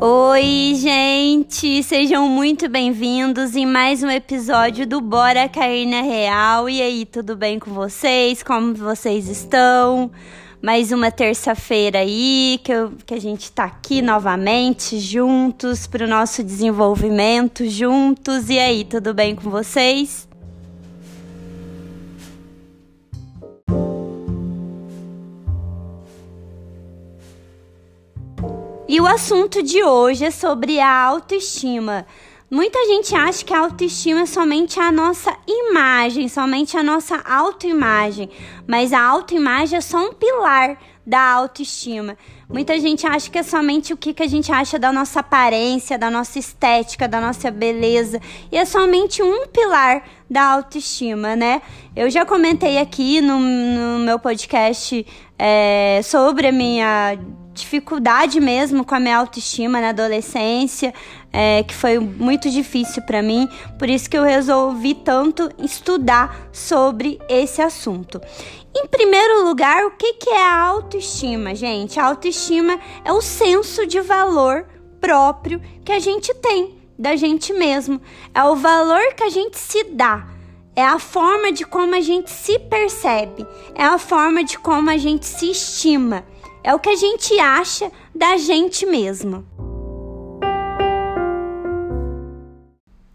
Oi, gente! Sejam muito bem-vindos em mais um episódio do Bora Cair na Real. E aí, tudo bem com vocês? Como vocês estão? Mais uma terça-feira aí que, eu, que a gente tá aqui novamente juntos para o nosso desenvolvimento juntos. E aí, tudo bem com vocês? E o assunto de hoje é sobre a autoestima. Muita gente acha que a autoestima é somente a nossa imagem, somente a nossa autoimagem, mas a autoimagem é só um pilar da autoestima. Muita gente acha que é somente o que, que a gente acha da nossa aparência, da nossa estética, da nossa beleza, e é somente um pilar da autoestima, né? Eu já comentei aqui no, no meu podcast é, sobre a minha dificuldade mesmo com a minha autoestima na adolescência, é, que foi muito difícil para mim, por isso que eu resolvi tanto estudar sobre esse assunto. Em primeiro lugar, o que, que é a autoestima, gente? A autoestima é o senso de valor próprio que a gente tem da gente mesmo, é o valor que a gente se dá. É a forma de como a gente se percebe, é a forma de como a gente se estima. É o que a gente acha da gente mesmo.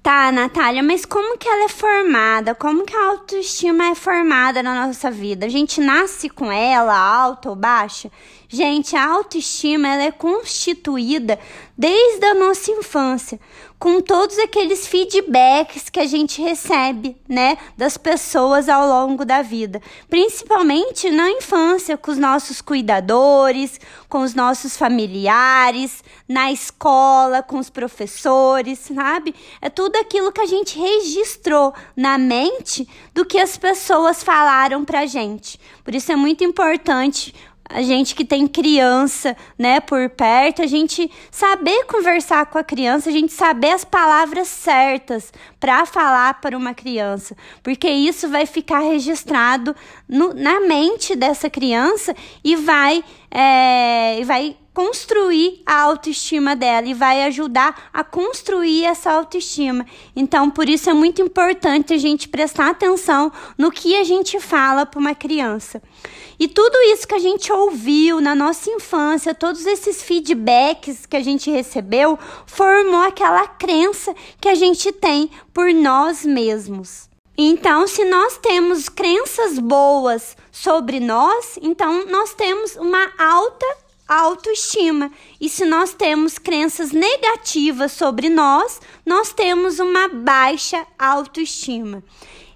Tá, Natália, mas como que ela é formada? Como que a autoestima é formada na nossa vida? A gente nasce com ela, alta ou baixa? Gente, a autoestima ela é constituída desde a nossa infância, com todos aqueles feedbacks que a gente recebe, né, das pessoas ao longo da vida, principalmente na infância, com os nossos cuidadores, com os nossos familiares, na escola, com os professores, sabe? É tudo aquilo que a gente registrou na mente do que as pessoas falaram pra gente. Por isso é muito importante a gente que tem criança, né, por perto, a gente saber conversar com a criança, a gente saber as palavras certas para falar para uma criança, porque isso vai ficar registrado no, na mente dessa criança e vai, é, vai construir a autoestima dela e vai ajudar a construir essa autoestima. Então, por isso é muito importante a gente prestar atenção no que a gente fala para uma criança. E tudo isso que a gente ouviu na nossa infância, todos esses feedbacks que a gente recebeu, formou aquela crença que a gente tem por nós mesmos. Então, se nós temos crenças boas sobre nós, então nós temos uma alta autoestima. E se nós temos crenças negativas sobre nós, nós temos uma baixa autoestima.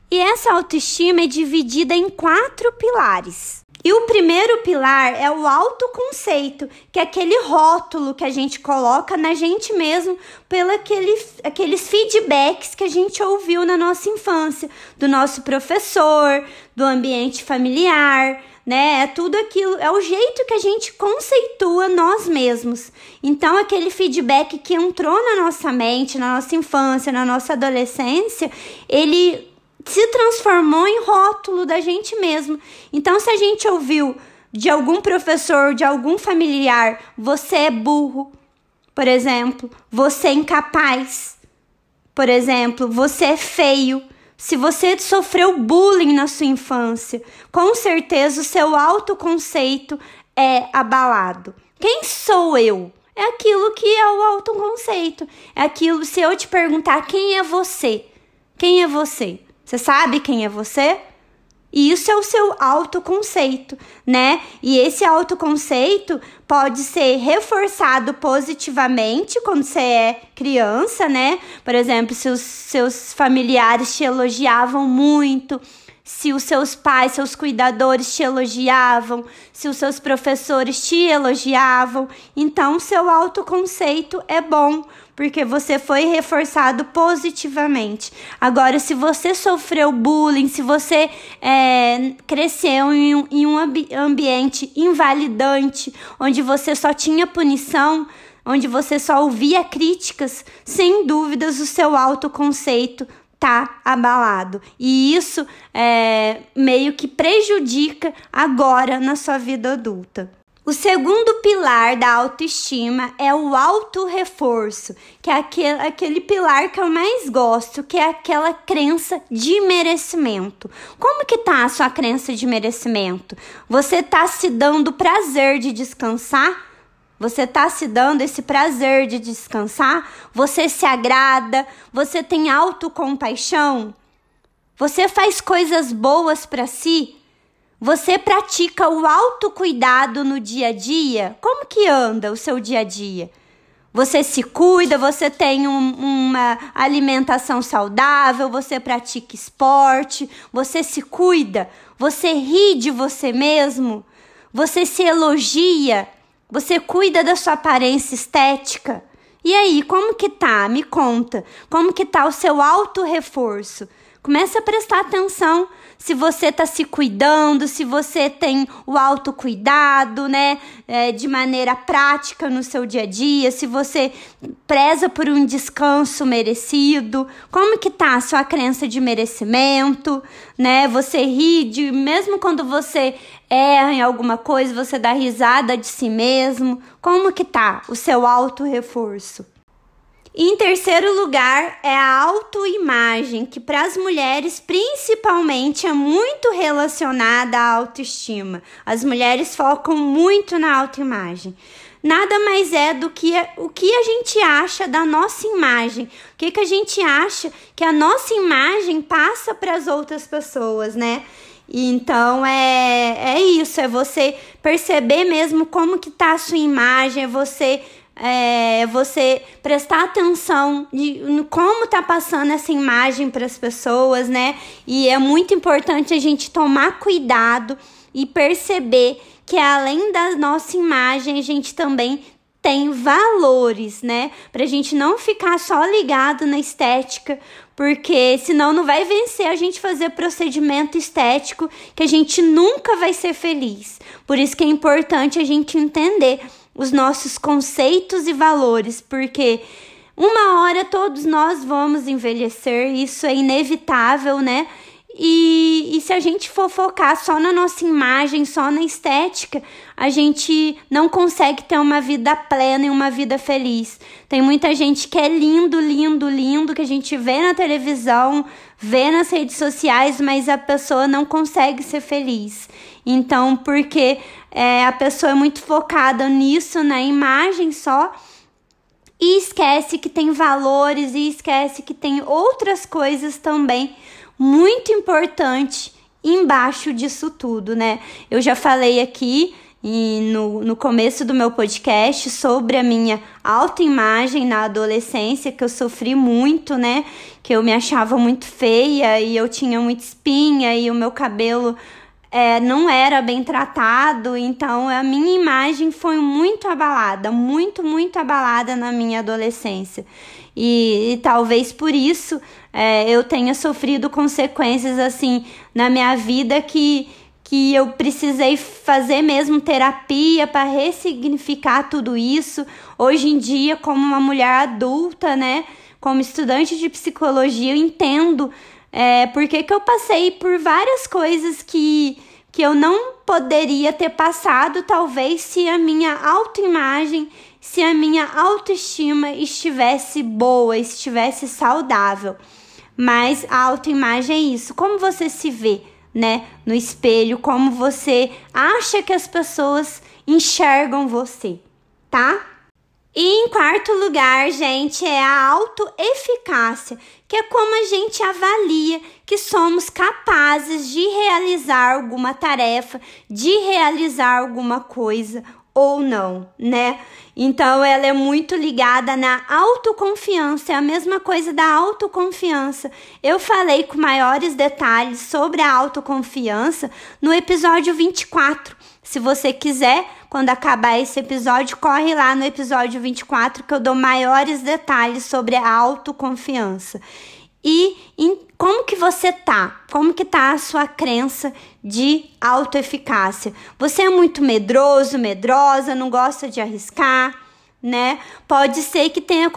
E essa autoestima é dividida em quatro pilares. E o primeiro pilar é o autoconceito, que é aquele rótulo que a gente coloca na gente mesmo pelo aquele, aqueles feedbacks que a gente ouviu na nossa infância, do nosso professor, do ambiente familiar, né? É tudo aquilo, é o jeito que a gente conceitua nós mesmos. Então, aquele feedback que entrou na nossa mente, na nossa infância, na nossa adolescência, ele se transformou em rótulo da gente mesmo. Então, se a gente ouviu de algum professor, de algum familiar, você é burro, por exemplo, você é incapaz, por exemplo, você é feio se você sofreu bullying na sua infância, com certeza o seu autoconceito é abalado. Quem sou eu? É aquilo que é o autoconceito. É aquilo, se eu te perguntar quem é você, quem é você? Você sabe quem é você? E isso é o seu autoconceito, né? E esse autoconceito pode ser reforçado positivamente quando você é criança, né? Por exemplo, se os seus familiares te elogiavam muito, se os seus pais, seus cuidadores te elogiavam, se os seus professores te elogiavam, então seu autoconceito é bom, porque você foi reforçado positivamente. Agora, se você sofreu bullying, se você é, cresceu em um, em um ambiente invalidante, onde você só tinha punição, onde você só ouvia críticas, sem dúvidas o seu autoconceito tá abalado. E isso é, meio que prejudica agora na sua vida adulta. O segundo pilar da autoestima é o auto-reforço, que é aquele, aquele pilar que eu mais gosto, que é aquela crença de merecimento. Como que tá a sua crença de merecimento? Você tá se dando prazer de descansar? Você tá se dando esse prazer de descansar? Você se agrada? Você tem autocompaixão? Você faz coisas boas para si? Você pratica o autocuidado no dia a dia? Como que anda o seu dia a dia? Você se cuida, você tem um, uma alimentação saudável, você pratica esporte, você se cuida, você ri de você mesmo, você se elogia, você cuida da sua aparência estética. E aí, como que tá? Me conta. Como que tá o seu auto reforço? Comece a prestar atenção se você está se cuidando, se você tem o autocuidado, né, é, de maneira prática no seu dia a dia, se você preza por um descanso merecido, como que tá a sua crença de merecimento, né? Você ri de, mesmo quando você erra em alguma coisa, você dá risada de si mesmo, como que tá o seu auto reforço? E em terceiro lugar é a autoimagem, que para as mulheres principalmente é muito relacionada à autoestima. As mulheres focam muito na autoimagem. Nada mais é do que o que a gente acha da nossa imagem. O que, que a gente acha que a nossa imagem passa para as outras pessoas, né? Então é, é isso, é você perceber mesmo como que tá a sua imagem, é você é, você prestar atenção de como tá passando essa imagem para as pessoas, né? E é muito importante a gente tomar cuidado e perceber que além da nossa imagem, a gente também tem valores, né? Pra gente não ficar só ligado na estética, porque senão não vai vencer a gente fazer procedimento estético que a gente nunca vai ser feliz. Por isso que é importante a gente entender os nossos conceitos e valores, porque uma hora todos nós vamos envelhecer, isso é inevitável, né? E, e se a gente for focar só na nossa imagem, só na estética, a gente não consegue ter uma vida plena e uma vida feliz. Tem muita gente que é lindo, lindo, lindo, que a gente vê na televisão, vê nas redes sociais, mas a pessoa não consegue ser feliz. Então, porque é, a pessoa é muito focada nisso, na imagem só, e esquece que tem valores e esquece que tem outras coisas também muito importante embaixo disso tudo, né? Eu já falei aqui e no, no começo do meu podcast sobre a minha autoimagem na adolescência, que eu sofri muito, né? Que eu me achava muito feia e eu tinha muita espinha e o meu cabelo é, não era bem tratado, então a minha imagem foi muito abalada, muito, muito abalada na minha adolescência. E, e talvez por isso é, eu tenha sofrido consequências assim na minha vida que, que eu precisei fazer mesmo terapia para ressignificar tudo isso. Hoje em dia, como uma mulher adulta, né, como estudante de psicologia, eu entendo é, porque que eu passei por várias coisas que, que eu não poderia ter passado, talvez, se a minha autoimagem, se a minha autoestima estivesse boa, estivesse saudável. Mas a autoimagem é isso, como você se vê, né, no espelho, como você acha que as pessoas enxergam você, tá? E em quarto lugar, gente, é a autoeficácia, que é como a gente avalia que somos capazes de realizar alguma tarefa, de realizar alguma coisa ou não, né? Então ela é muito ligada na autoconfiança, é a mesma coisa da autoconfiança. Eu falei com maiores detalhes sobre a autoconfiança no episódio 24. Se você quiser, quando acabar esse episódio, corre lá no episódio 24 que eu dou maiores detalhes sobre a autoconfiança. E em, como que você tá? Como que tá a sua crença de autoeficácia? Você é muito medroso, medrosa, não gosta de arriscar, né? Pode ser que tenha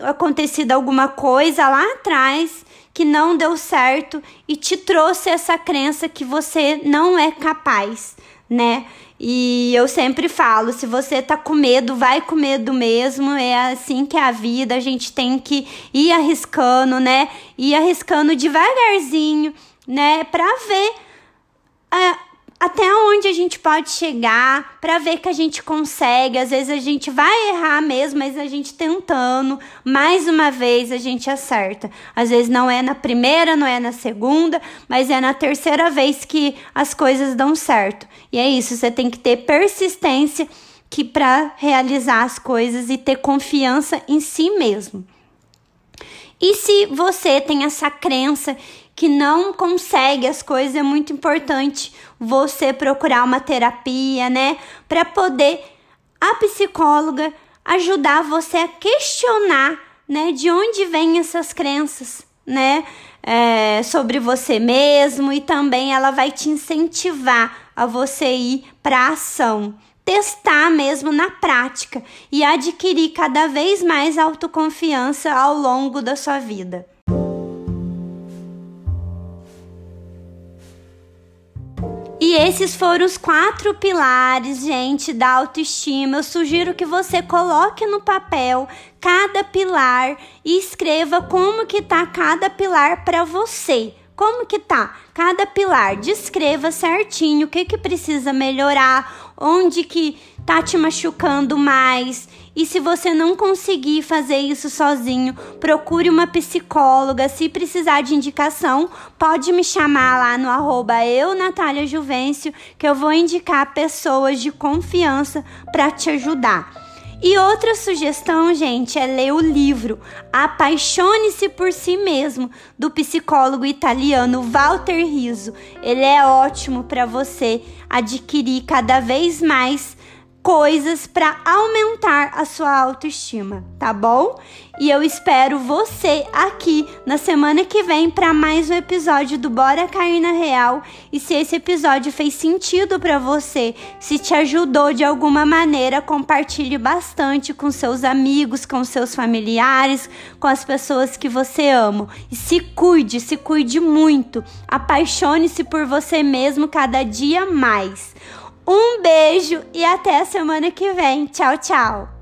acontecido alguma coisa lá atrás que não deu certo e te trouxe essa crença que você não é capaz né? E eu sempre falo, se você tá com medo, vai com medo mesmo. É assim que é a vida, a gente tem que ir arriscando, né? Ir arriscando devagarzinho, né, para ver uh, até onde a gente pode chegar para ver que a gente consegue. Às vezes a gente vai errar mesmo, mas a gente tentando, mais uma vez a gente acerta. Às vezes não é na primeira, não é na segunda, mas é na terceira vez que as coisas dão certo. E é isso, você tem que ter persistência que para realizar as coisas e ter confiança em si mesmo. E se você tem essa crença que não consegue as coisas, é muito importante você procurar uma terapia, né? Para poder a psicóloga ajudar você a questionar, né? De onde vêm essas crenças, né? É, sobre você mesmo e também ela vai te incentivar a você ir para ação testar mesmo na prática e adquirir cada vez mais autoconfiança ao longo da sua vida. E esses foram os quatro pilares, gente, da autoestima. Eu sugiro que você coloque no papel cada pilar e escreva como que tá cada pilar para você. Como que tá? Cada pilar, descreva certinho o que que precisa melhorar, onde que tá te machucando mais. E se você não conseguir fazer isso sozinho, procure uma psicóloga. Se precisar de indicação, pode me chamar lá no arroba eu, Natália Juvencio, que eu vou indicar pessoas de confiança para te ajudar. E outra sugestão, gente, é ler o livro Apaixone-se por si mesmo, do psicólogo italiano Walter Rizzo. Ele é ótimo para você adquirir cada vez mais coisas para aumentar a sua autoestima, tá bom? E eu espero você aqui na semana que vem para mais um episódio do Bora Cair na Real. E se esse episódio fez sentido para você, se te ajudou de alguma maneira, compartilhe bastante com seus amigos, com seus familiares, com as pessoas que você ama. E se cuide, se cuide muito. Apaixone-se por você mesmo cada dia mais. Um beijo e até a semana que vem. Tchau, tchau.